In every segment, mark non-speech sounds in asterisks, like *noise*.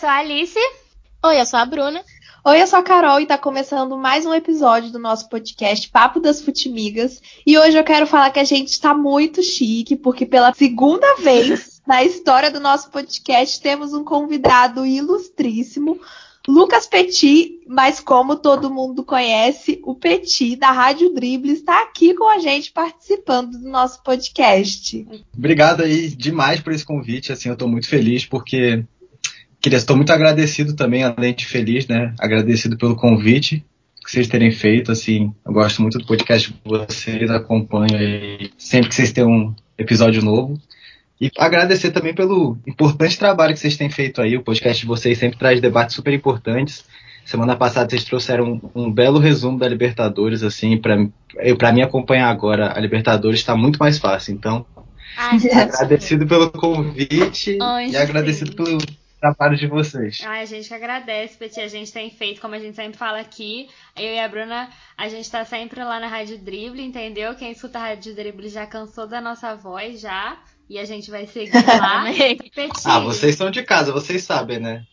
sou a Alice. Oi, eu sou a Bruna. Oi, eu sou a Carol e está começando mais um episódio do nosso podcast Papo das Futimigas. E hoje eu quero falar que a gente está muito chique, porque pela segunda vez *laughs* na história do nosso podcast temos um convidado ilustríssimo, Lucas Petit, mas como todo mundo conhece, o Petit da Rádio Drible está aqui com a gente participando do nosso podcast. Obrigado aí demais por esse convite, assim, eu estou muito feliz porque queria estou muito agradecido também, além de feliz, né? Agradecido pelo convite que vocês terem feito, assim, eu gosto muito do podcast de vocês, acompanho aí sempre que vocês têm um episódio novo. E agradecer também pelo importante trabalho que vocês têm feito aí. O podcast de vocês sempre traz debates super importantes. Semana passada vocês trouxeram um, um belo resumo da Libertadores, assim, para mim acompanhar agora a Libertadores está muito mais fácil. Então, Ai, agradecido pelo convite Ai, e agradecido pelo trabalho de vocês. Ai, a gente que agradece, Petit. A gente tem feito, como a gente sempre fala aqui, eu e a Bruna, a gente está sempre lá na Rádio Drible, entendeu? Quem escuta a Rádio Drible já cansou da nossa voz já. E a gente vai seguir *laughs* lá. ah, vocês são de casa, vocês sabem, né?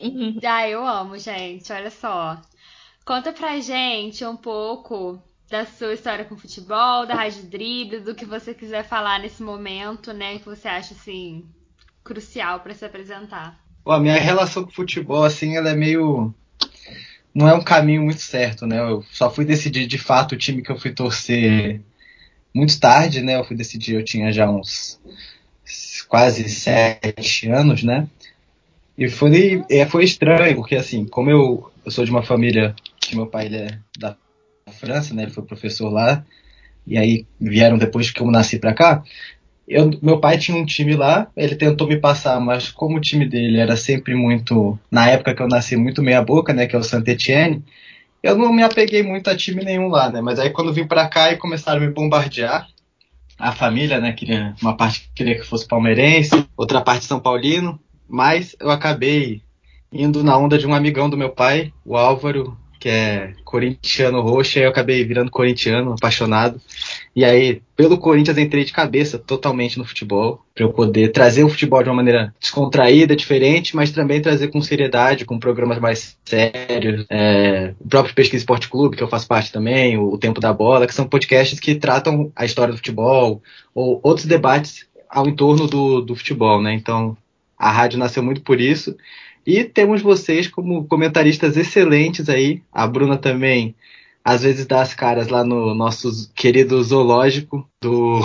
ah, eu amo, gente. Olha só. Conta pra gente um pouco da sua história com futebol, da Rádio Drible, do que você quiser falar nesse momento, né? Que você acha, assim, crucial para se apresentar. Bom, a minha relação com futebol, assim, ela é meio. Não é um caminho muito certo, né? Eu só fui decidir de fato o time que eu fui torcer muito tarde, né? Eu fui decidir, eu tinha já uns quase sete anos, né? E foi, é, foi estranho, porque assim, como eu, eu sou de uma família que meu pai ele é da França, né? Ele foi professor lá, e aí vieram depois que eu nasci pra cá. Eu, meu pai tinha um time lá, ele tentou me passar, mas como o time dele era sempre muito, na época que eu nasci, muito meia boca, né? Que é o Saint Etienne, eu não me apeguei muito a time nenhum lá, né? Mas aí quando vim pra cá e começaram a me bombardear, a família, né? Queria, uma parte queria que fosse palmeirense, outra parte São Paulino, mas eu acabei indo na onda de um amigão do meu pai, o Álvaro, que é corintiano roxo, e eu acabei virando corintiano, apaixonado. E aí, pelo Corinthians, entrei de cabeça totalmente no futebol, para eu poder trazer o futebol de uma maneira descontraída, diferente, mas também trazer com seriedade, com programas mais sérios. É, o próprio Pesquisa Esporte Clube, que eu faço parte também, o Tempo da Bola, que são podcasts que tratam a história do futebol, ou outros debates ao entorno do, do futebol, né? Então, a rádio nasceu muito por isso. E temos vocês como comentaristas excelentes aí. A Bruna também, às vezes, dá as caras lá no nosso querido zoológico do.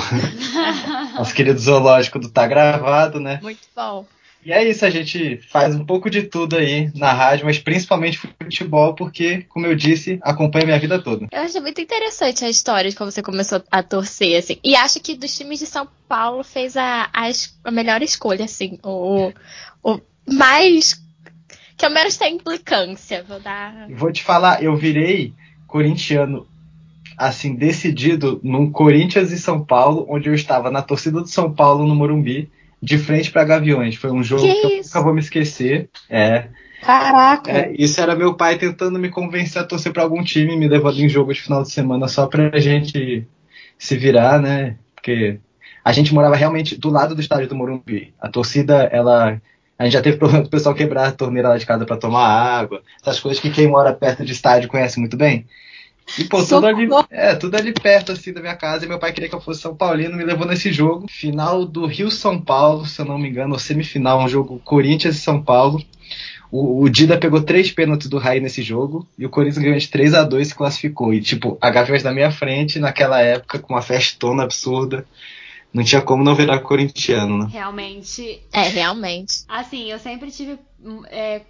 *laughs* nosso querido zoológico do Tá Gravado, né? Muito bom. E é isso, a gente faz um pouco de tudo aí na rádio, mas principalmente futebol, porque, como eu disse, acompanha minha vida toda. Eu acho muito interessante a história de como você começou a torcer, assim. E acho que dos times de São Paulo fez a, a, a melhor escolha, assim. O, o mais que ao menos tem implicância. Vou dar. Vou te falar, eu virei corintiano assim decidido num Corinthians e São Paulo, onde eu estava na torcida do São Paulo no Morumbi, de frente para Gaviões. Foi um jogo que, que eu nunca vou me esquecer. É. Caraca! É, isso era meu pai tentando me convencer a torcer para algum time, me levando em jogo de final de semana só pra gente se virar, né? Porque a gente morava realmente do lado do estádio do Morumbi. A torcida, ela a gente já teve problema do pessoal quebrar a torneira lá de casa para tomar água. Essas coisas que quem mora perto de estádio conhece muito bem. E, pô, tudo ali, é, tudo ali perto, assim, da minha casa. E meu pai queria que eu fosse São Paulino, me levou nesse jogo. Final do Rio-São Paulo, se eu não me engano, ou semifinal, um jogo Corinthians e São Paulo. O, o Dida pegou três pênaltis do Rai nesse jogo. E o Corinthians ganhou de 3 a 2 e se classificou. E, tipo, a Gaviões na minha frente, naquela época, com uma festona absurda não tinha como não virar corintiano, né? Realmente. É, realmente. Assim, eu sempre tive. É,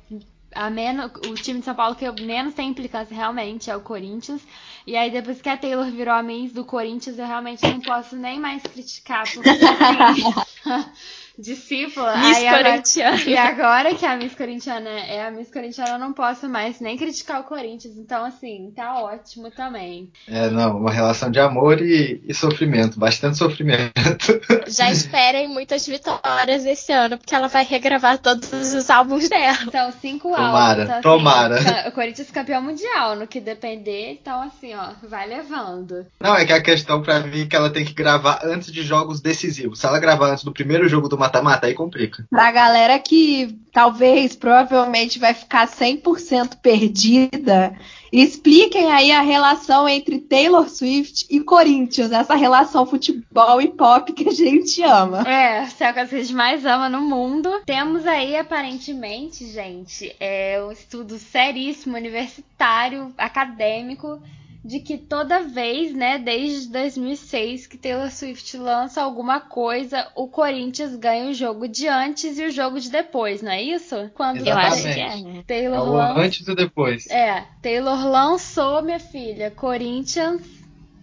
a menos, o time de São Paulo que eu menos tem implicância realmente é o Corinthians. E aí, depois que a Taylor virou a Miss do Corinthians, eu realmente não posso nem mais criticar. Porque, assim, *laughs* *laughs* discípula. Miss aí Corintiana. Agora, e agora que a Miss Corintiana é a Miss Corintiana, eu não posso mais nem criticar o Corinthians. Então, assim, tá ótimo também. É, não, uma relação de amor e, e sofrimento, bastante sofrimento. *laughs* Já esperem muitas vitórias esse ano, porque ela vai regravar todos os álbuns dela. São cinco tomara, álbuns. Então, assim, tomara. O Corinthians campeão mundial, no que depender, então assim, ó, vai levando. Não, é que a questão para mim é que ela tem que gravar antes de jogos decisivos. Se ela gravar antes do primeiro jogo do mata-mata, aí complica. Pra galera que talvez, provavelmente vai ficar 100% perdida, expliquem aí a relação entre Taylor Swift e Corinthians, essa relação futebol e pop que a gente ama. É, essa é a coisa que a gente mais ama no mundo. Temos aí, aparentemente, gente, é um estudo seríssimo, universitário, acadêmico, de que toda vez, né, desde 2006 que Taylor Swift lança alguma coisa, o Corinthians ganha o jogo de antes e o jogo de depois, não é isso? Quando Eu acho que é. Taylor o lança... antes e depois. É, Taylor lançou, minha filha, Corinthians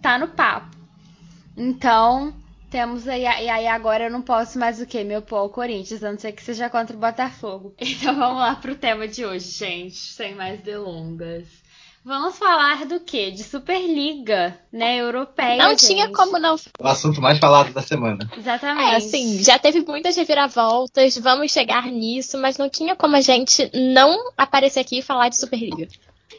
tá no papo. Então, temos aí, e aí agora eu não posso mais o que? Me opor ao Corinthians, a não ser que seja contra o Botafogo. *laughs* Então vamos lá pro tema de hoje, gente, sem mais delongas. Vamos falar do quê? De Superliga, né, europeia, Não tinha gente. como não. O assunto mais falado da semana. Exatamente. É, assim, já teve muitas reviravoltas, vamos chegar nisso, mas não tinha como a gente não aparecer aqui e falar de Superliga.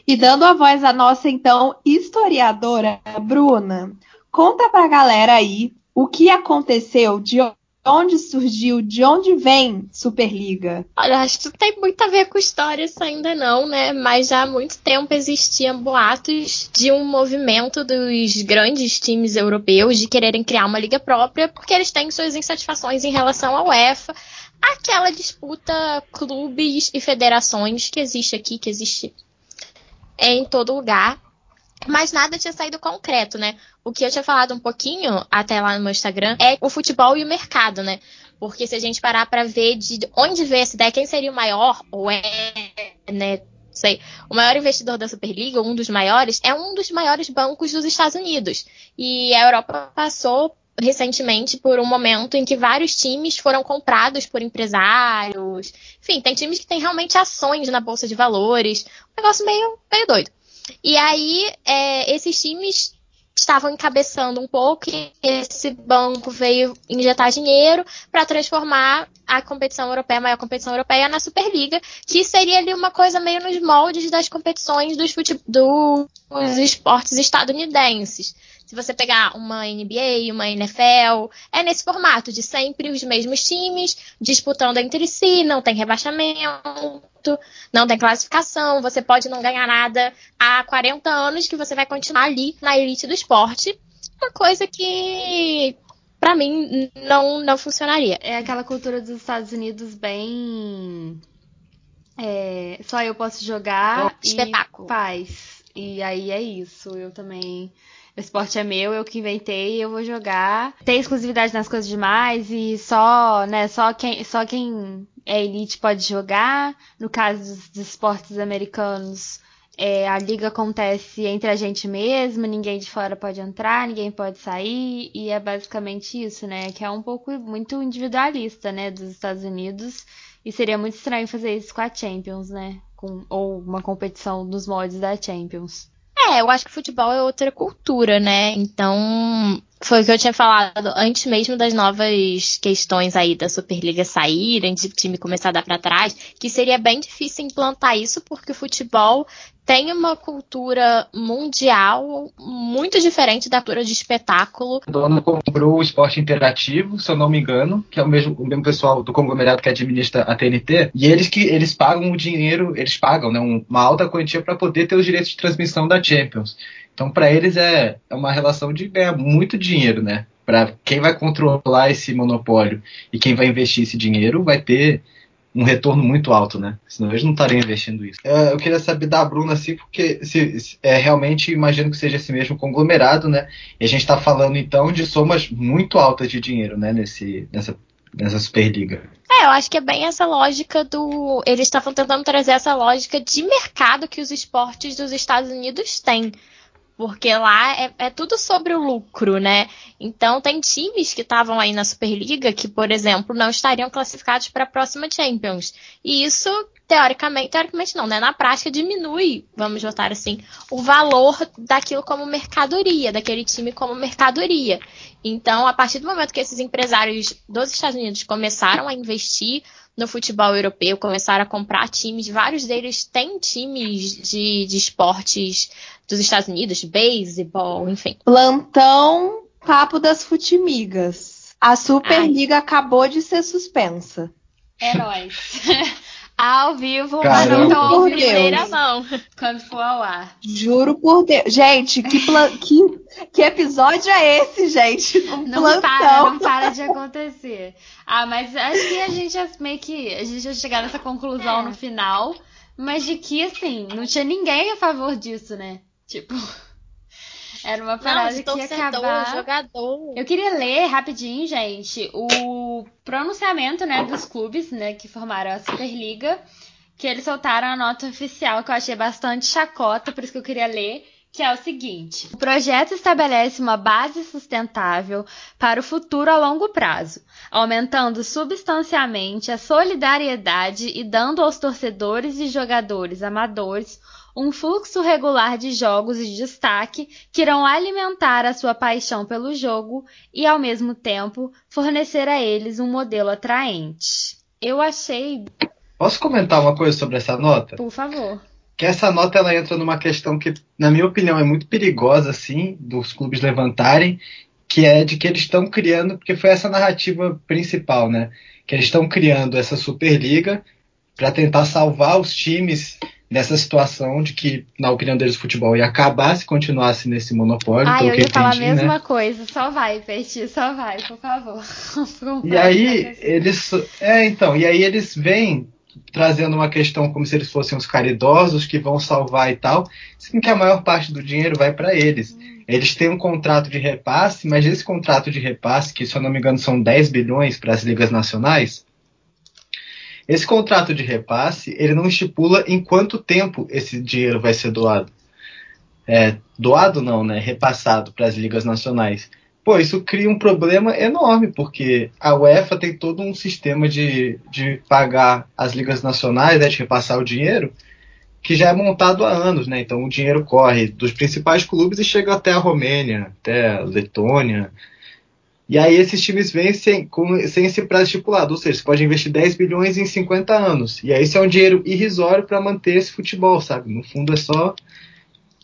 E dando a voz à nossa, então, historiadora, Bruna, conta pra galera aí o que aconteceu, de onde surgiu, de onde vem Superliga. Olha, acho que tem muito a ver com história isso ainda não, né? Mas já há muito tempo existiam boatos de um movimento dos grandes times europeus de quererem criar uma liga própria, porque eles têm suas insatisfações em relação à UEFA, aquela disputa clubes e federações que existe aqui, que existe em todo lugar. Mas nada tinha saído concreto, né? O que eu tinha falado um pouquinho até lá no meu Instagram é o futebol e o mercado, né? Porque se a gente parar para ver de onde veio essa ideia, quem seria o maior, ou é, né? Sei, o maior investidor da Superliga, um dos maiores, é um dos maiores bancos dos Estados Unidos. E a Europa passou recentemente por um momento em que vários times foram comprados por empresários. Enfim, tem times que têm realmente ações na bolsa de valores. Um negócio meio, meio doido. E aí, é, esses times estavam encabeçando um pouco e esse banco veio injetar dinheiro para transformar a competição europeia, a maior competição europeia, na Superliga, que seria ali uma coisa meio nos moldes das competições dos, fute dos esportes estadunidenses. Se você pegar uma NBA, uma NFL, é nesse formato de sempre os mesmos times disputando entre si, não tem rebaixamento, não tem classificação, você pode não ganhar nada há 40 anos que você vai continuar ali na elite do esporte. Uma coisa que para mim não não funcionaria. É aquela cultura dos Estados Unidos bem. é, só eu posso jogar um espetáculo. e paz. E aí é isso. Eu também. O esporte é meu, eu que inventei, eu vou jogar. Tem exclusividade nas coisas demais e só, né, só quem, só quem é elite pode jogar. No caso dos, dos esportes americanos, é, a liga acontece entre a gente mesmo, ninguém de fora pode entrar, ninguém pode sair, e é basicamente isso, né? Que é um pouco muito individualista, né, dos Estados Unidos. E seria muito estranho fazer isso com a Champions, né? Com, ou uma competição nos moldes da Champions. É, eu acho que futebol é outra cultura, né? Então, foi o que eu tinha falado antes mesmo das novas questões aí da Superliga saírem, de time começar a dar pra trás, que seria bem difícil implantar isso, porque o futebol tem uma cultura mundial muito diferente da cultura de espetáculo. A dona comprou o esporte interativo, se eu não me engano, que é o mesmo, o mesmo pessoal do conglomerado que administra a TNT, e eles que eles pagam o dinheiro, eles pagam né, um- uma alta quantia para poder ter os direitos de transmissão da Champions. Então, para eles é, é uma relação de ganhar muito dinheiro, né? Para quem vai controlar esse monopólio e quem vai investir esse dinheiro vai ter um retorno muito alto, né? Senão eles não estariam investindo isso. É, eu queria saber da Bruna, assim, porque se, se- é, realmente imagino que seja esse mesmo conglomerado, né? E a gente está falando então de somas muito altas de dinheiro, né? Nesse, nessa, nessa Superliga. É, eu acho que é bem essa lógica do. Eles estavam tentando trazer essa lógica de mercado que os esportes dos Estados Unidos têm. Porque lá é, é tudo sobre o lucro, né? Então tem times que estavam aí na Superliga que, por exemplo, não estariam classificados para a próxima Champions. E isso, teoricamente, teoricamente não, né? Na prática diminui, vamos botar assim, o valor daquilo como mercadoria, daquele time como mercadoria. Então, a partir do momento que esses empresários dos Estados Unidos começaram a investir no futebol europeu, começaram a comprar times, vários deles têm times de, de esportes dos Estados Unidos, beisebol, enfim. Plantão Papo das Futimigas. A Superliga Ai. acabou de ser suspensa. Nóis. *laughs* ao vivo, mas não tão ao vivo primeira mão, *laughs* quando for ao ar. Juro por Deus. Gente, que, que, que episódio é esse, gente? Um não plantão. para, não para de acontecer. Ah, mas acho que a gente já meio que. A gente já chegar nessa conclusão é. no final. Mas de que, assim, não tinha ninguém a favor disso, né? Tipo. Era uma parada não, que ia acabar. Jogador. Eu queria ler rapidinho, gente, o pronunciamento, né, dos clubes, né, que formaram a Superliga, que eles soltaram a nota oficial que eu achei bastante chacota, por isso que eu queria ler, que é o seguinte: o projeto estabelece uma base sustentável para o futuro a longo prazo, aumentando substancialmente a solidariedade e dando aos torcedores e jogadores amadores um fluxo regular de jogos de destaque que irão alimentar a sua paixão pelo jogo e, ao mesmo tempo, fornecer a eles um modelo atraente. Eu achei. Posso comentar uma coisa sobre essa nota? Por favor. Que essa nota ela entra numa questão que, na minha opinião, é muito perigosa, assim, dos clubes levantarem, que é de que eles estão criando, porque foi essa narrativa principal, né? Que eles estão criando essa Superliga para tentar salvar os times nessa situação de que, na opinião deles, o futebol ia acabar se continuasse nesse monopólio. Ah, eu ia falar a mesma né? coisa. Só vai, Peixe, só vai, por favor. *laughs* e aí, eles. É, então, e aí eles vêm trazendo uma questão como se eles fossem os caridosos que vão salvar e tal, sendo que a maior parte do dinheiro vai para eles. Hum. Eles têm um contrato de repasse, mas esse contrato de repasse, que se eu não me engano são 10 bilhões para as ligas nacionais, esse contrato de repasse, ele não estipula em quanto tempo esse dinheiro vai ser doado. É, doado não, né? Repassado para as ligas nacionais. Pô, isso cria um problema enorme, porque a UEFA tem todo um sistema de, de pagar as ligas nacionais, né, de repassar o dinheiro, que já é montado há anos, né? Então o dinheiro corre dos principais clubes e chega até a Romênia, até a Letônia, e aí esses times vêm sem, com, sem esse prazo estipulado, ou seja, você pode investir 10 bilhões em 50 anos. E aí isso é um dinheiro irrisório para manter esse futebol, sabe? No fundo é só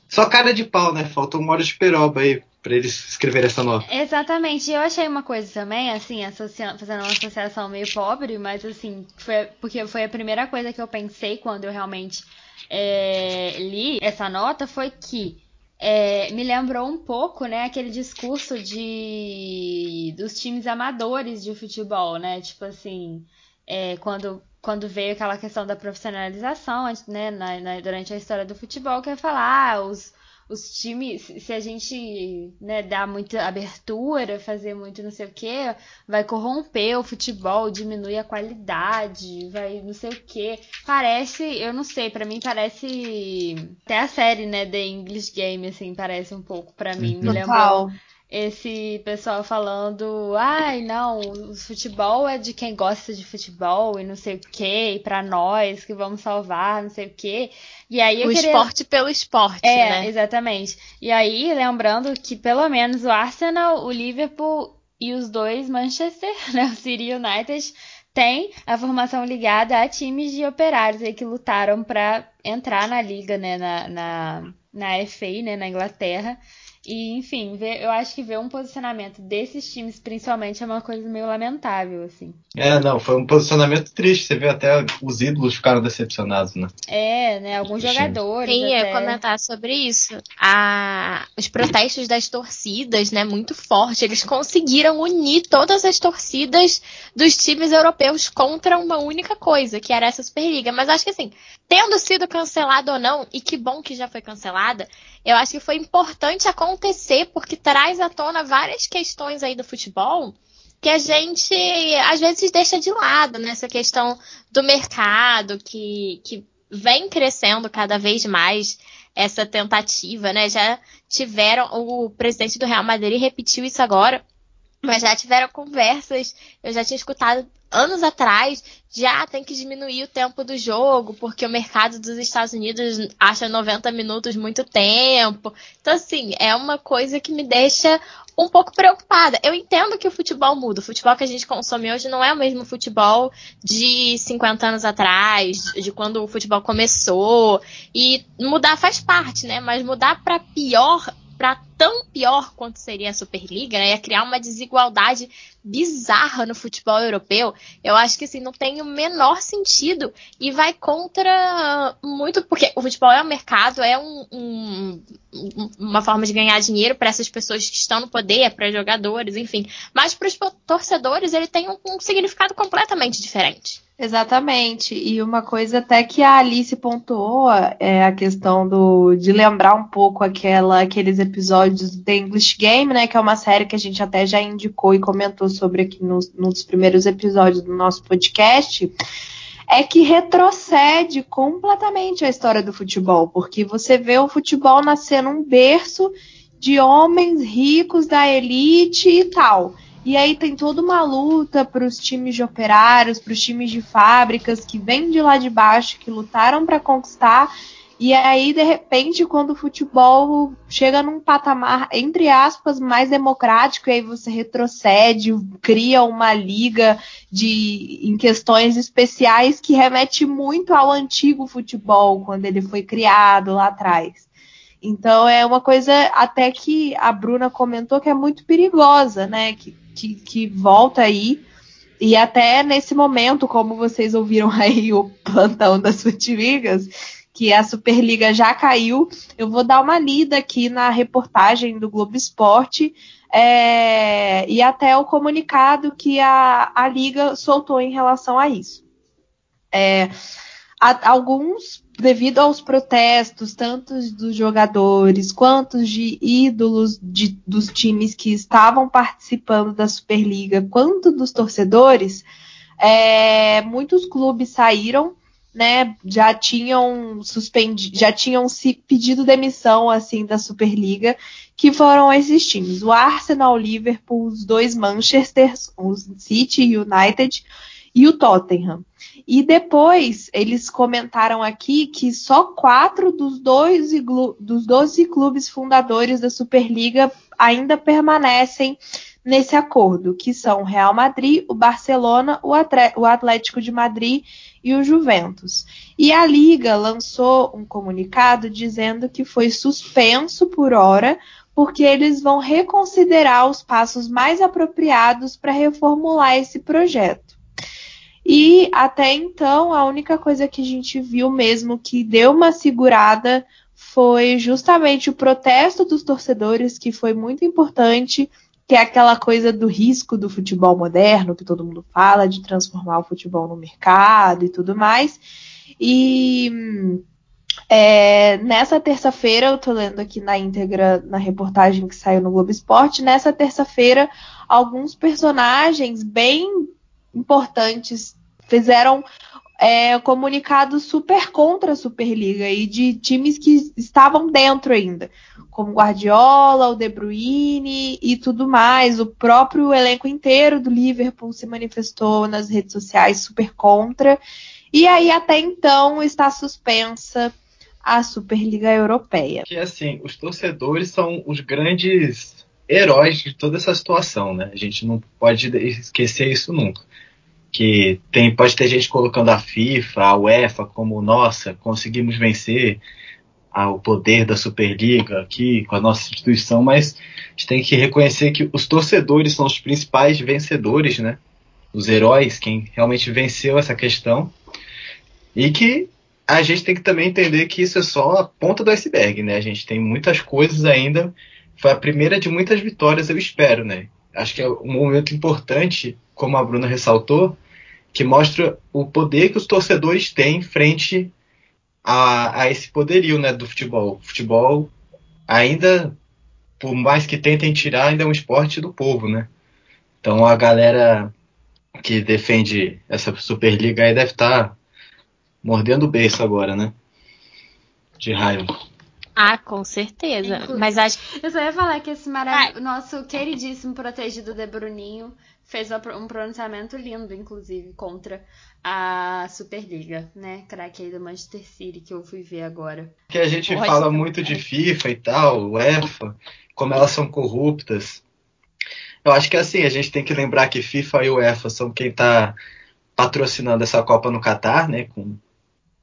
só cara de pau, né? Falta um hora de peroba aí para eles escrever essa nota. Exatamente. Eu achei uma coisa também, assim, fazendo uma associação meio pobre, mas assim, foi, porque foi a primeira coisa que eu pensei quando eu realmente é, li essa nota, foi que é, me lembrou um pouco, né, aquele discurso de dos times amadores de futebol, né? Tipo assim, é, quando, quando veio aquela questão da profissionalização, né, na, na, durante a história do futebol, que é falar, ah, os, os times, se a gente né, dar muita abertura, fazer muito não sei o que, vai corromper o futebol, diminuir a qualidade, vai não sei o que. Parece, eu não sei, para mim parece até a série, né, The English Game, assim, parece um pouco para mim. Me lembrou esse pessoal falando, ai, não, o futebol é de quem gosta de futebol e não sei o que, e pra nós que vamos salvar, não sei o que. E aí o queria... esporte pelo esporte, é, né? exatamente. E aí, lembrando que pelo menos o Arsenal, o Liverpool e os dois Manchester, *laughs* né, o City United, tem a formação ligada a times de operários aí que lutaram para entrar na liga, né, na, na, na FA, né, na Inglaterra. E, enfim, ver, eu acho que ver um posicionamento desses times, principalmente, é uma coisa meio lamentável, assim. É, não, foi um posicionamento triste. Você vê até os ídolos ficaram decepcionados, né? É, né? Alguns jogadores. Sim, até... comentar sobre isso. A... Os protestos das torcidas, né, muito forte. Eles conseguiram unir todas as torcidas dos times europeus contra uma única coisa, que era essa Superliga. Mas acho que assim, tendo sido cancelado ou não, e que bom que já foi cancelada, eu acho que foi importante acontecer porque traz à tona várias questões aí do futebol que a gente às vezes deixa de lado nessa né? questão do mercado que, que vem crescendo cada vez mais essa tentativa, né? Já tiveram o presidente do Real Madrid repetiu isso agora, mas já tiveram conversas, eu já tinha escutado anos atrás, já tem que diminuir o tempo do jogo, porque o mercado dos Estados Unidos acha 90 minutos muito tempo. Então, assim, é uma coisa que me deixa um pouco preocupada. Eu entendo que o futebol muda. O futebol que a gente consome hoje não é o mesmo futebol de 50 anos atrás, de quando o futebol começou. E mudar faz parte, né? Mas mudar para pior para tão pior quanto seria a Superliga, né? Ia criar uma desigualdade bizarra no futebol europeu. Eu acho que assim não tem o menor sentido e vai contra muito porque o futebol é um mercado, é um, um, uma forma de ganhar dinheiro para essas pessoas que estão no poder, para jogadores, enfim. Mas para os torcedores ele tem um, um significado completamente diferente. Exatamente. E uma coisa até que a Alice pontuou é a questão do, de lembrar um pouco aquela, aqueles episódios do The English Game, né? Que é uma série que a gente até já indicou e comentou sobre aqui nos, num dos primeiros episódios do nosso podcast. É que retrocede completamente a história do futebol, porque você vê o futebol nascendo um berço de homens ricos da elite e tal. E aí tem toda uma luta para os times de operários, para os times de fábricas que vêm de lá de baixo, que lutaram para conquistar. E aí, de repente, quando o futebol chega num patamar, entre aspas, mais democrático, e aí você retrocede, cria uma liga de, em questões especiais que remete muito ao antigo futebol, quando ele foi criado lá atrás. Então é uma coisa até que a Bruna comentou que é muito perigosa, né? Que que, que volta aí. E até nesse momento, como vocês ouviram aí o plantão das *laughs* Futiligas, que a Superliga já caiu, eu vou dar uma lida aqui na reportagem do Globo Esporte é, e até o comunicado que a, a Liga soltou em relação a isso. É, a, alguns devido aos protestos, tanto dos jogadores quanto de ídolos de, dos times que estavam participando da Superliga, quanto dos torcedores, é, muitos clubes saíram, né? Já tinham suspendido, já tinham se pedido demissão assim da Superliga, que foram esses times: o Arsenal, o Liverpool, os dois Manchester, o City e United e o Tottenham. E depois eles comentaram aqui que só quatro dos 12, dos 12 clubes fundadores da Superliga ainda permanecem nesse acordo, que são o Real Madrid, o Barcelona, o Atlético de Madrid e o Juventus. E a Liga lançou um comunicado dizendo que foi suspenso por hora, porque eles vão reconsiderar os passos mais apropriados para reformular esse projeto. E até então, a única coisa que a gente viu mesmo que deu uma segurada foi justamente o protesto dos torcedores, que foi muito importante, que é aquela coisa do risco do futebol moderno, que todo mundo fala, de transformar o futebol no mercado e tudo mais. E é, nessa terça-feira, eu tô lendo aqui na íntegra, na reportagem que saiu no Globo Esporte, nessa terça-feira, alguns personagens bem importantes fizeram é, super contra a Superliga e de times que estavam dentro ainda, como Guardiola, o De Bruyne e tudo mais. O próprio elenco inteiro do Liverpool se manifestou nas redes sociais super contra. E aí até então está suspensa a Superliga Europeia. Que assim, os torcedores são os grandes heróis de toda essa situação, né? A gente não pode esquecer isso nunca que tem, pode ter gente colocando a FIFA, a UEFA como nossa, conseguimos vencer o poder da Superliga aqui com a nossa instituição, mas a gente tem que reconhecer que os torcedores são os principais vencedores, né? Os heróis, quem realmente venceu essa questão. E que a gente tem que também entender que isso é só a ponta do iceberg, né? A gente tem muitas coisas ainda. Foi a primeira de muitas vitórias, eu espero, né? Acho que é um momento importante como a Bruna ressaltou, que mostra o poder que os torcedores têm frente a, a esse poderio né, do futebol. O futebol ainda, por mais que tentem tirar, ainda é um esporte do povo, né? Então a galera que defende essa Superliga aí deve estar tá mordendo o beiço agora, né? De raiva. Ah, com certeza. Inclusive, Mas acho Eu só ia falar que esse maravilhoso. Nosso queridíssimo protegido de Bruninho fez um pronunciamento lindo, inclusive, contra a Superliga, né? Craque aí do Manchester City, que eu fui ver agora. Que a gente Pode fala muito de FIFA e tal, UEFA, como elas são corruptas. Eu acho que assim, a gente tem que lembrar que FIFA e UEFA são quem tá patrocinando essa Copa no Catar, né? Com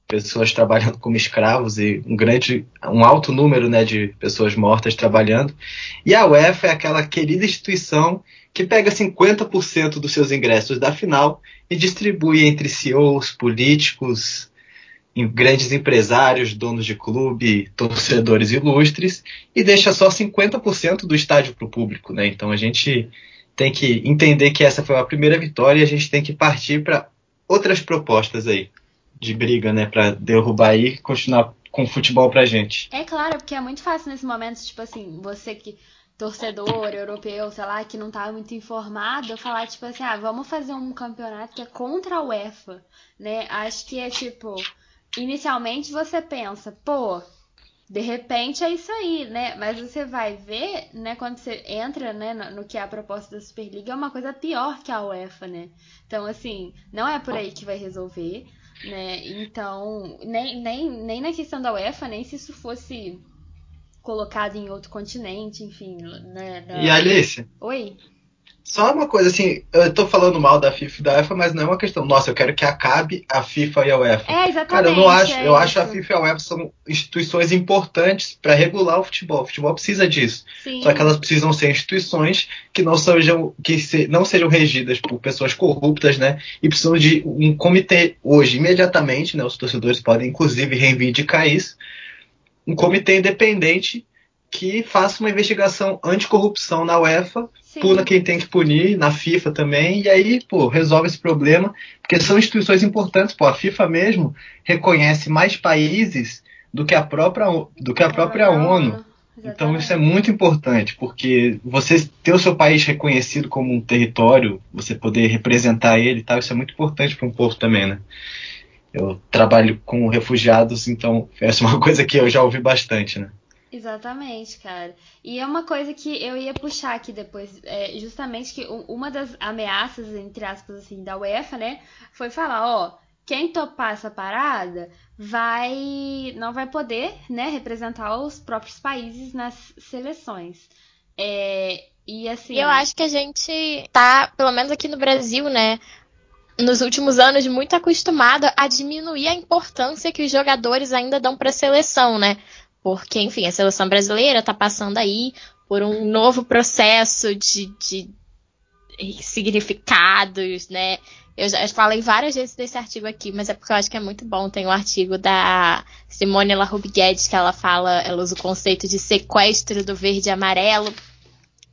pessoas trabalhando como escravos e um grande, um alto número né, de pessoas mortas trabalhando. E a UEFA é aquela querida instituição que pega 50% dos seus ingressos da final e distribui entre CEOs, políticos, grandes empresários, donos de clube, torcedores ilustres, e deixa só 50% do estádio para o público. Né? Então a gente tem que entender que essa foi a primeira vitória e a gente tem que partir para outras propostas aí de briga, né, para derrubar e continuar com futebol pra gente. É claro, porque é muito fácil nesse momento, tipo assim, você que torcedor europeu, sei lá, que não tá muito informado, falar tipo assim, ah, vamos fazer um campeonato que é contra a UEFA, né? Acho que é tipo, inicialmente você pensa, pô, de repente é isso aí, né? Mas você vai ver, né, quando você entra, né, no, no que é a proposta da Superliga, é uma coisa pior que a UEFA, né? Então, assim, não é por aí que vai resolver, né? Então, nem, nem, nem na questão da UEFA, nem se isso fosse colocado em outro continente, enfim. Né, da... E Alice? Oi? Só uma coisa, assim, eu tô falando mal da FIFA e da UEFA, mas não é uma questão, nossa, eu quero que acabe a FIFA e a UEFA. É, exatamente. Cara, eu não acho, é eu isso. acho a FIFA e a UEFA são instituições importantes para regular o futebol. O futebol precisa disso. Sim. Só que elas precisam ser instituições que não sejam, que se, não sejam regidas por pessoas corruptas, né? E precisam de um comitê hoje, imediatamente, né? Os torcedores podem, inclusive, reivindicar isso. Um comitê independente que faça uma investigação anticorrupção na UEFA Sim. puna quem tem que punir, na FIFA também, e aí, pô, resolve esse problema, porque são instituições importantes, pô, a FIFA mesmo reconhece mais países do que a própria, do que a própria ONU. Então isso é muito importante, porque você ter o seu país reconhecido como um território, você poder representar ele e tal, isso é muito importante para um povo também, né? Eu trabalho com refugiados, então essa é uma *laughs* coisa que eu já ouvi bastante, né? Exatamente, cara. E é uma coisa que eu ia puxar aqui depois, é, justamente que uma das ameaças, entre aspas, assim, da UEFA, né, foi falar, ó, quem topar essa parada vai não vai poder, né, representar os próprios países nas seleções. É, e assim, eu acho que a gente tá, pelo menos aqui no Brasil, né, nos últimos anos, muito acostumado a diminuir a importância que os jogadores ainda dão para a seleção, né? Porque, enfim, a seleção brasileira tá passando aí por um novo processo de, de significados, né? Eu já falei várias vezes desse artigo aqui, mas é porque eu acho que é muito bom. Tem um artigo da Simone Larrube Guedes que ela fala, ela usa o conceito de sequestro do verde e amarelo.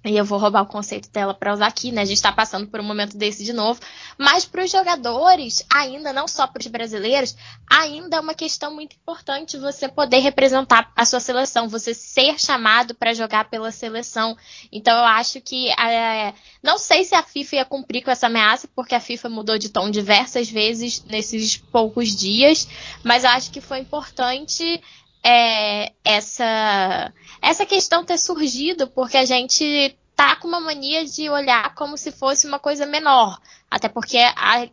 E eu vou roubar o conceito dela para usar aqui, né? A gente está passando por um momento desse de novo. Mas para os jogadores, ainda, não só para os brasileiros, ainda é uma questão muito importante você poder representar a sua seleção, você ser chamado para jogar pela seleção. Então eu acho que. É, não sei se a FIFA ia cumprir com essa ameaça, porque a FIFA mudou de tom diversas vezes nesses poucos dias. Mas eu acho que foi importante é, essa, essa questão ter surgido, porque a gente tá com uma mania de olhar como se fosse uma coisa menor. Até porque a,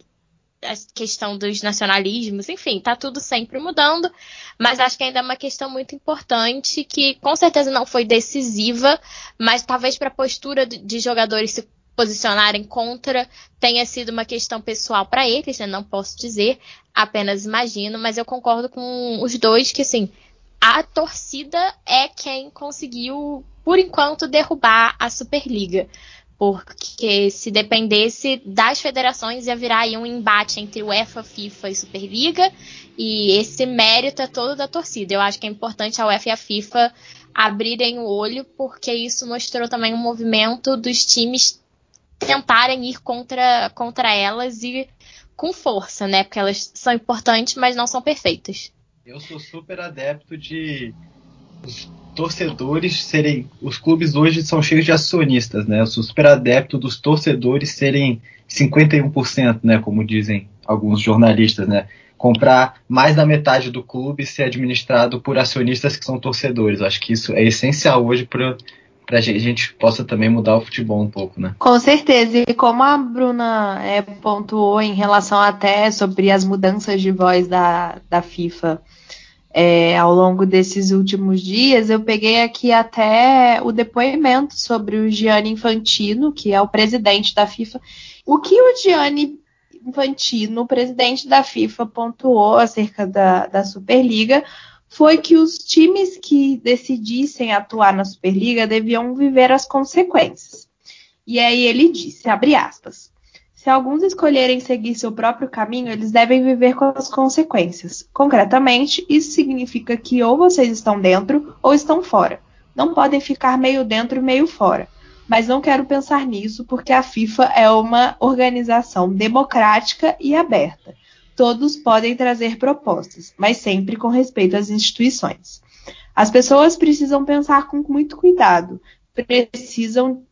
a questão dos nacionalismos, enfim, tá tudo sempre mudando. Mas acho que ainda é uma questão muito importante, que com certeza não foi decisiva, mas talvez para a postura de, jogadores se posicionarem contra tenha sido uma questão pessoal para eles, né? Não posso dizer, apenas imagino, mas eu concordo com os dois que assim, a torcida é quem conseguiu, por enquanto, derrubar a Superliga. Porque se dependesse das federações, ia virar aí um embate entre UEFA, FIFA e Superliga. E esse mérito é todo da torcida. Eu acho que é importante a UEFA e a FIFA abrirem o olho, porque isso mostrou também um movimento dos times tentarem ir contra, contra elas e com força, né? Porque elas são importantes, mas não são perfeitas. Eu sou super adepto de os torcedores serem. Os clubes hoje são cheios de acionistas, né? Eu sou super adepto dos torcedores serem 51%, né? Como dizem alguns jornalistas, né? Comprar mais da metade do clube e ser administrado por acionistas que são torcedores. Acho que isso é essencial hoje para para a gente possa também mudar o futebol um pouco, né? Com certeza. E como a Bruna é, pontuou em relação até sobre as mudanças de voz da, da FIFA é, ao longo desses últimos dias, eu peguei aqui até o depoimento sobre o Gianni Infantino, que é o presidente da FIFA. O que o Gianni Infantino, presidente da FIFA, pontuou acerca da, da Superliga foi que os times que decidissem atuar na Superliga deviam viver as consequências. E aí ele disse, abre aspas, se alguns escolherem seguir seu próprio caminho, eles devem viver com as consequências. Concretamente, isso significa que ou vocês estão dentro ou estão fora. Não podem ficar meio dentro e meio fora. Mas não quero pensar nisso porque a FIFA é uma organização democrática e aberta todos podem trazer propostas, mas sempre com respeito às instituições. As pessoas precisam pensar com muito cuidado, precisam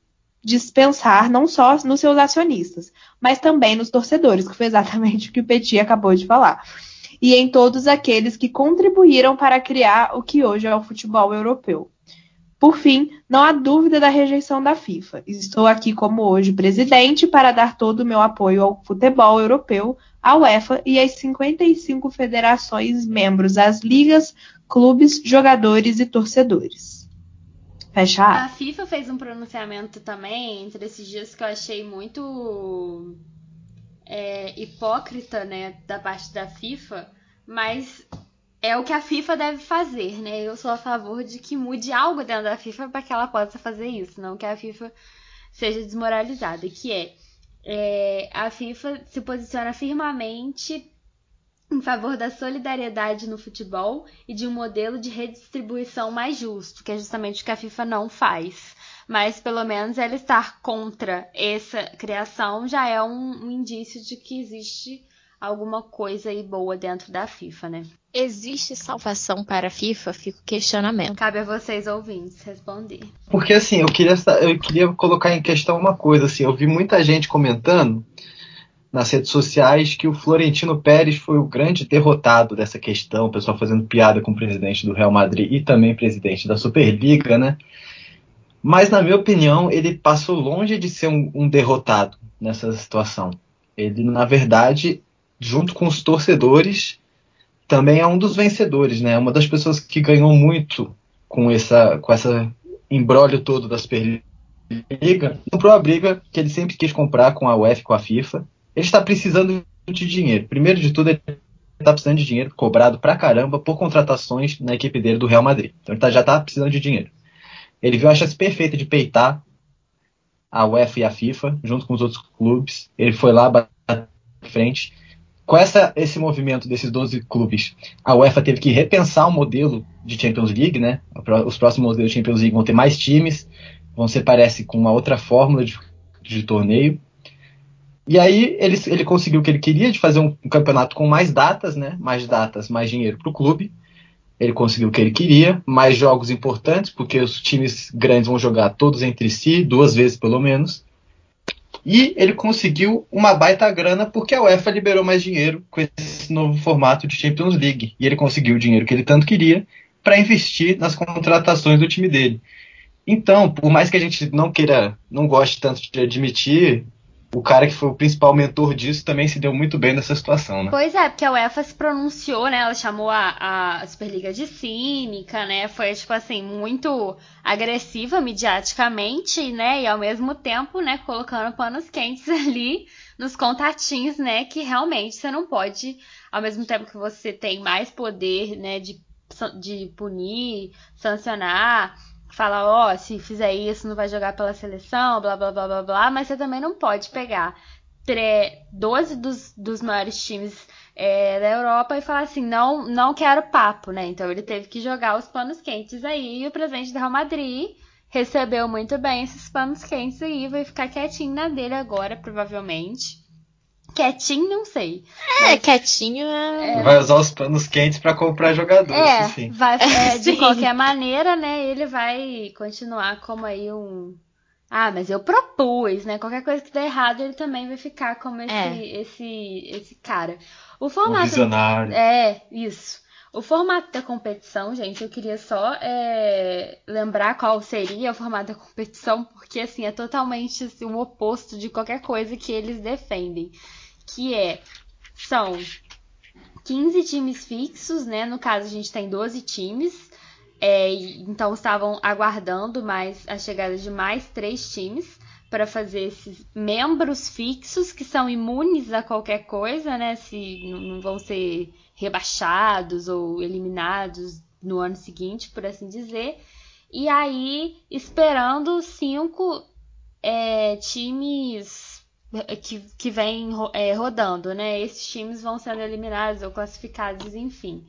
dispensar não só nos seus acionistas, mas também nos torcedores, que foi exatamente o que o Petit acabou de falar, e em todos aqueles que contribuíram para criar o que hoje é o futebol europeu. Por fim, não há dúvida da rejeição da FIFA. Estou aqui como hoje presidente para dar todo o meu apoio ao futebol europeu, à UEFA e às 55 federações membros, às ligas, clubes, jogadores e torcedores. Fecha a. A FIFA fez um pronunciamento também entre esses dias que eu achei muito é, hipócrita, né, da parte da FIFA, mas é o que a FIFA deve fazer, né? Eu sou a favor de que mude algo dentro da FIFA para que ela possa fazer isso, não que a FIFA seja desmoralizada, que é, é a FIFA se posiciona firmemente em favor da solidariedade no futebol e de um modelo de redistribuição mais justo, que é justamente o que a FIFA não faz. Mas pelo menos ela estar contra essa criação já é um, um indício de que existe alguma coisa aí boa dentro da FIFA, né? Existe salvação para a FIFA? Fica o questionamento. Cabe a vocês ouvintes responder. Porque assim, eu queria, eu queria colocar em questão uma coisa, assim, eu vi muita gente comentando nas redes sociais que o Florentino Pérez foi o grande derrotado dessa questão, o pessoal fazendo piada com o presidente do Real Madrid e também presidente da Superliga, né? Mas, na minha opinião, ele passou longe de ser um, um derrotado nessa situação. Ele, na verdade, junto com os torcedores, também é um dos vencedores, né? Uma das pessoas que ganhou muito com essa com essa embrólio todo da Superliga, comprou a briga que ele sempre quis comprar com a UEFA, com a FIFA. Ele está precisando de dinheiro. Primeiro de tudo, ele está precisando de dinheiro cobrado pra caramba por contratações na equipe dele do Real Madrid. Então ele tá, já está precisando de dinheiro. Ele viu a chance perfeita de peitar a UEFA e a FIFA, junto com os outros clubes. Ele foi lá, bater frente com essa, esse movimento desses 12 clubes, a UEFA teve que repensar o modelo de Champions League, né? Os próximos modelos de Champions League vão ter mais times, vão ser, parece, com uma outra fórmula de, de torneio. E aí ele, ele conseguiu o que ele queria, de fazer um, um campeonato com mais datas, né? Mais datas, mais dinheiro para o clube. Ele conseguiu o que ele queria, mais jogos importantes, porque os times grandes vão jogar todos entre si, duas vezes pelo menos. E ele conseguiu uma baita grana porque a UEFA liberou mais dinheiro com esse novo formato de Champions League. E ele conseguiu o dinheiro que ele tanto queria para investir nas contratações do time dele. Então, por mais que a gente não queira, não goste tanto de admitir, o cara que foi o principal mentor disso também se deu muito bem nessa situação, né? Pois é, porque a UEFA se pronunciou, né? Ela chamou a, a Superliga de cínica, né? Foi, tipo assim, muito agressiva mediaticamente, né? E ao mesmo tempo, né, colocando panos quentes *laughs* ali nos contatinhos, né? Que realmente você não pode, ao mesmo tempo que você tem mais poder, né, de, de punir, sancionar fala, ó, oh, se fizer isso não vai jogar pela seleção, blá blá blá blá blá, mas você também não pode pegar 12 dos, dos maiores times é, da Europa e falar assim, não, não quero papo, né? Então ele teve que jogar os panos quentes aí e o presidente do Real Madrid recebeu muito bem esses panos quentes aí, vai ficar quietinho na dele agora, provavelmente. Quietinho, não sei. É, mas... quietinho é... Vai usar os panos quentes para comprar jogadores, é, assim. Vai, *laughs* é, de qualquer maneira, né, ele vai continuar como aí um... Ah, mas eu propus, né? Qualquer coisa que der errado, ele também vai ficar como esse, é. esse, esse cara. O formato. Um visionário. É, isso. O formato da competição, gente, eu queria só é, lembrar qual seria o formato da competição, porque assim é totalmente assim, o oposto de qualquer coisa que eles defendem que é são 15 times fixos, né? No caso, a gente tem 12 times. É, então estavam aguardando mais a chegada de mais três times para fazer esses membros fixos que são imunes a qualquer coisa, né? Se não vão ser rebaixados ou eliminados no ano seguinte, por assim dizer. E aí, esperando cinco é, times que, que vêm é, rodando, né? Esses times vão sendo eliminados ou classificados, enfim.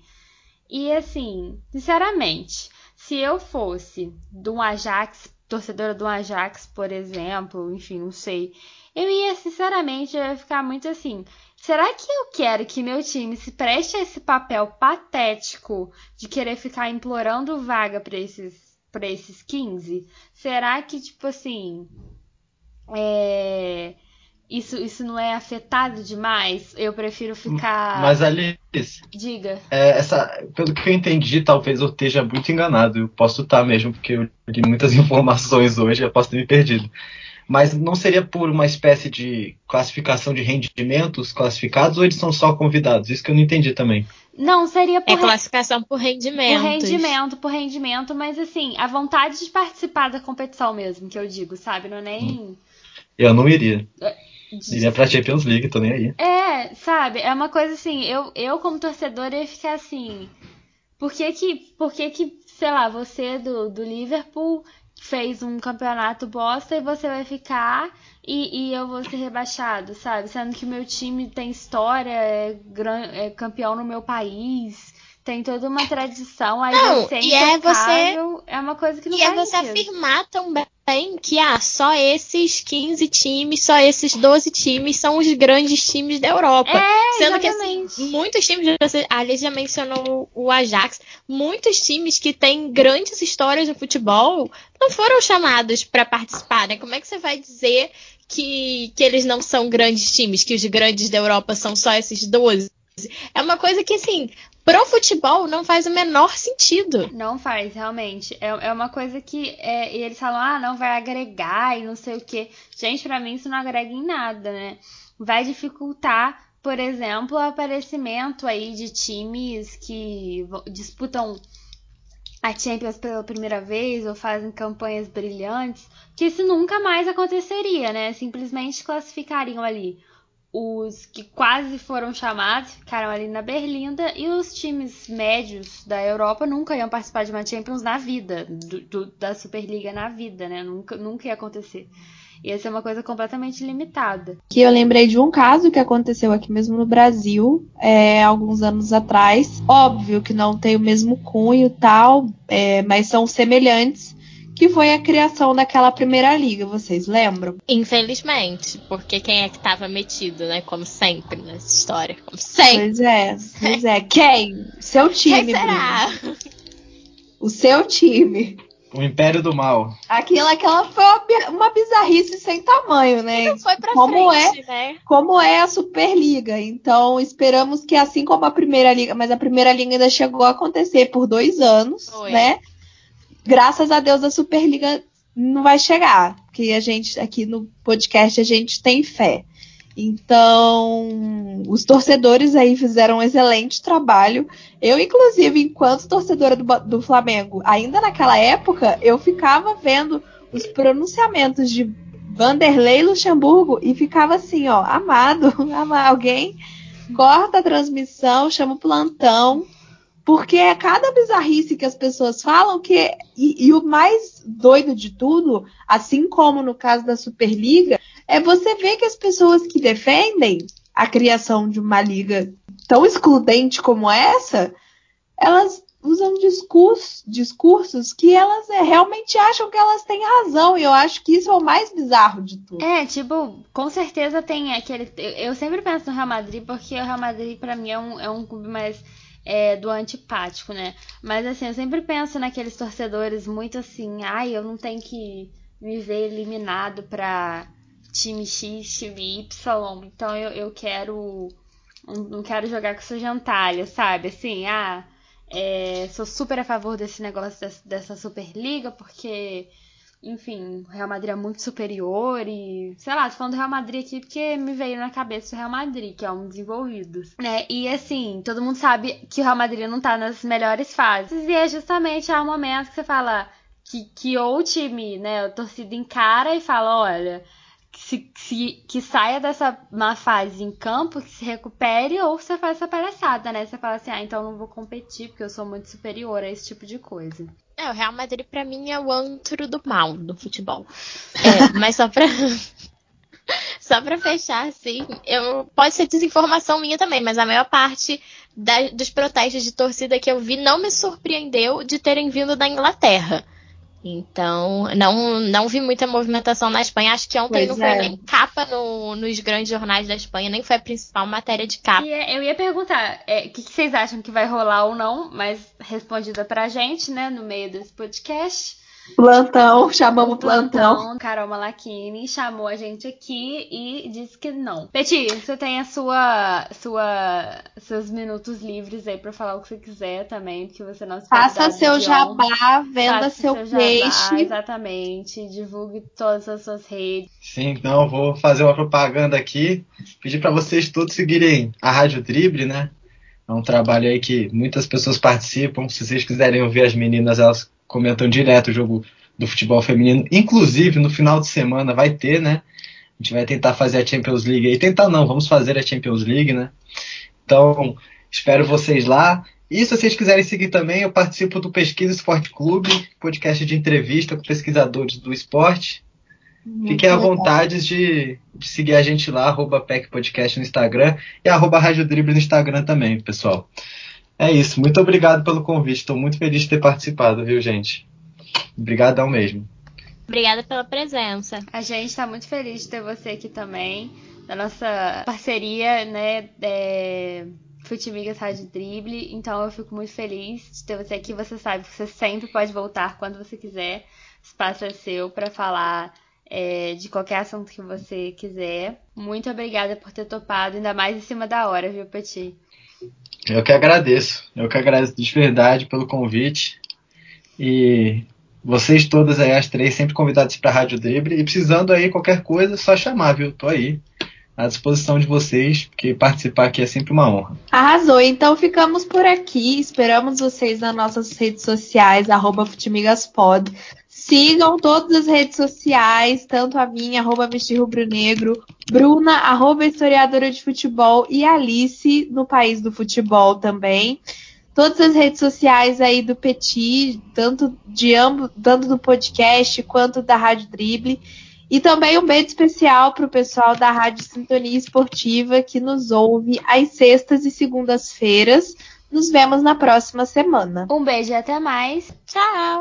E assim, sinceramente, se eu fosse um Ajax torcedora do Ajax, por exemplo, enfim, não sei. Eu ia, sinceramente, eu ia ficar muito assim. Será que eu quero que meu time se preste a esse papel patético de querer ficar implorando vaga para esses, pra esses 15? Será que, tipo assim. É isso, isso não é afetado demais? Eu prefiro ficar. Mas Alice. Diga. É, essa, pelo que eu entendi, talvez eu esteja muito enganado. Eu posso estar mesmo, porque eu li muitas *laughs* informações hoje, eu posso ter me perdido. Mas não seria por uma espécie de classificação de rendimentos classificados ou eles são só convidados? Isso que eu não entendi também. Não, seria por. É classificação por rendimento. Por rendimento, por rendimento, mas assim, a vontade de participar da competição mesmo, que eu digo, sabe? Não é nem. Eu não iria. É Iria pra Champions League, tô nem aí. É, sabe? É uma coisa assim, eu, eu como torcedora ia ficar assim. Por que que, por que, que sei lá, você do, do Liverpool fez um campeonato bosta e você vai ficar e, e eu vou ser rebaixado, sabe? Sendo que meu time tem história, é, gran, é campeão no meu país, tem toda uma tradição, aí não, você e é você é uma coisa que não e é você sentido. afirmar também que ah, só esses 15 times, só esses 12 times são os grandes times da Europa. É, Sendo exatamente. que assim, muitos times, a Alice já mencionou o Ajax, muitos times que têm grandes histórias no futebol não foram chamados para participar, né? Como é que você vai dizer que, que eles não são grandes times, que os grandes da Europa são só esses 12? É uma coisa que, assim, pro futebol não faz o menor sentido. Não faz, realmente. É, é uma coisa que. É, e eles falam, ah, não vai agregar e não sei o quê. Gente, para mim isso não agrega em nada, né? Vai dificultar, por exemplo, o aparecimento aí de times que disputam a Champions pela primeira vez ou fazem campanhas brilhantes, que isso nunca mais aconteceria, né? Simplesmente classificariam ali os que quase foram chamados ficaram ali na Berlinda e os times médios da Europa nunca iam participar de uma Champions na vida, do, do, da Superliga na vida, né? Nunca, nunca ia acontecer. Ia ser uma coisa completamente limitada. Que eu lembrei de um caso que aconteceu aqui mesmo no Brasil, é, alguns anos atrás. Óbvio que não tem o mesmo cunho tal, é, mas são semelhantes que foi a criação daquela primeira liga, vocês lembram? Infelizmente, porque quem é que estava metido, né? Como sempre nessa história. Como sempre. Pois é, pois é. Quem? Seu time. Quem será? Bruno. O seu time. O Império do Mal. Aquilo, aquela foi uma bizarrice sem tamanho, né? Não foi pra como frente, é, né? Como é a Superliga. Então, esperamos que assim como a primeira liga, mas a primeira liga ainda chegou a acontecer por dois anos, foi. né? Graças a Deus a Superliga não vai chegar, porque a gente aqui no podcast a gente tem fé. Então, os torcedores aí fizeram um excelente trabalho. Eu, inclusive, enquanto torcedora do, do Flamengo, ainda naquela época, eu ficava vendo os pronunciamentos de Vanderlei Luxemburgo e ficava assim, ó, amado, *laughs* amado alguém corta a transmissão, chama o plantão, porque é cada bizarrice que as pessoas falam que. E, e, o mais doido de tudo, assim como no caso da Superliga, é você ver que as pessoas que defendem a criação de uma liga tão excludente como essa, elas usam discursos, discursos que elas é, realmente acham que elas têm razão. E eu acho que isso é o mais bizarro de tudo. É, tipo, com certeza tem aquele. Eu sempre penso no Real Madrid, porque o Real Madrid, para mim, é um, é um clube mais é, do antipático, né? Mas assim, eu sempre penso naqueles torcedores muito assim, ai, eu não tenho que me ver eliminado pra time X, time Y, então eu, eu quero. Não quero jogar com seu jantalho, sabe? Assim, ah, é, sou super a favor desse negócio dessa, dessa Superliga, porque enfim, o Real Madrid é muito superior e, sei lá, tô falando do Real Madrid aqui porque me veio na cabeça o Real Madrid, que é um desenvolvido, né? E assim, todo mundo sabe que o Real Madrid não tá nas melhores fases e é justamente ao momento que você fala que, que ou o time, né, a torcida encara e fala, olha, se, se, que saia dessa má fase em campo, que se recupere, ou você faz essa palhaçada, né? Você fala assim, ah, então não vou competir, porque eu sou muito superior a esse tipo de coisa. É, o Real Madrid pra mim é o antro do mal do futebol. *laughs* É, mas só pra. *laughs* Só pra fechar, assim, eu, pode ser desinformação minha também, mas a maior parte da, dos protestos de torcida que eu vi não me surpreendeu de terem vindo da Inglaterra. Então, não, não vi muita movimentação na Espanha. Acho que ontem pois não é. foi nem capa no, nos grandes jornais da Espanha, nem foi a principal matéria de capa. E é, eu ia perguntar, o é, que, que, vocês acham que vai rolar ou não, mas respondida pra gente, né, no meio desse podcast. Plantão, chamamos o plantão. plantão. Carol Malachini chamou a gente aqui e disse que não. Peti, você tem a sua, sua, seus minutos livres aí pra falar o que você quiser também, que você não se Faça seu jabá, venda Faça seu, seu peixe. Jabá, exatamente. Divulgue todas as suas redes. Sim, então vou fazer uma propaganda aqui. Pedir para vocês todos seguirem a Rádio Drible, né? É um trabalho aí que muitas pessoas participam. Se vocês quiserem ouvir as meninas, elas comentam direto o jogo do futebol feminino. Inclusive, no final de semana vai ter, né? A gente vai tentar fazer a Champions League aí. Tentar não, vamos fazer a Champions League, né? Então, espero vocês lá. E se vocês quiserem seguir também, eu participo do Pesquisa Esporte Clube, podcast de entrevista com pesquisadores do esporte. Muito Fiquem à vontade de, de, seguir a gente lá, arroba PEC Podcast no Instagram e arroba Rádio Drible no Instagram também, pessoal. É isso. Muito obrigado pelo convite. Estou muito feliz de ter participado, viu, gente? Obrigadão mesmo. Obrigada pela presença. A gente está muito feliz de ter você aqui também, da nossa parceria, né? É... Futimigas Rádio Drible. Então eu fico muito feliz de ter você aqui. Você sabe que você sempre pode voltar quando você quiser. O espaço é seu para falar é, de qualquer assunto que você quiser. Muito obrigada por ter topado, ainda mais em cima da hora, viu, Peti? Eu que agradeço. Eu que agradeço de verdade pelo convite. E vocês todas aí, as três, sempre convidadas para a Rádio Drible. E precisando aí qualquer coisa, só chamar, viu? Tô aí. À disposição de vocês, porque participar aqui é sempre uma honra. Arrasou. Então ficamos por aqui. Esperamos vocês nas nossas redes sociais, arroba Futimigaspod. Sigam todas as redes sociais, tanto a minha, arroba Vestir Rubro Negro, Bruna, arroba historiadora de futebol, e Alice, no País do Futebol também. Todas as redes sociais aí do Petit, tanto de ambos, tanto do podcast quanto da Rádio Drible. E também um beijo especial para o pessoal da Rádio Sintonia Esportiva que nos ouve às sextas e segundas-feiras. Nos vemos na próxima semana. Um beijo e até mais. Tchau!